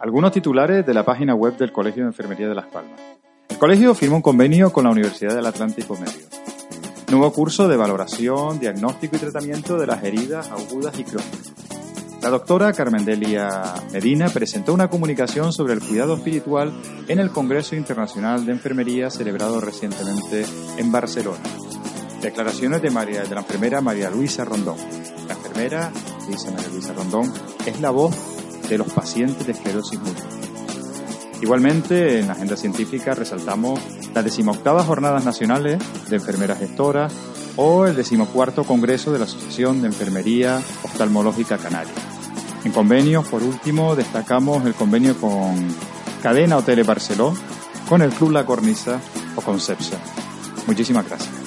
Algunos titulares de la página web del Colegio de Enfermería de Las Palmas. El colegio firma un convenio con la Universidad del Atlántico Medio. Nuevo curso de valoración, diagnóstico y tratamiento de las heridas agudas y crónicas. La doctora Carmendelia Medina presentó una comunicación sobre el cuidado espiritual en el Congreso Internacional de Enfermería celebrado recientemente en Barcelona. Declaraciones de, María, de la enfermera María Luisa Rondón. La enfermera, dice María Luisa Rondón, es la voz de los pacientes de esclerosis múltiple. Igualmente, en la agenda científica resaltamos las decimoctavas Jornadas Nacionales de Enfermeras Gestoras o el decimocuarto Congreso de la Asociación de Enfermería Oftalmológica Canaria. En convenios, por último, destacamos el convenio con Cadena Hoteles Barceló, con el Club La Cornisa o con CEPSA. Muchísimas gracias.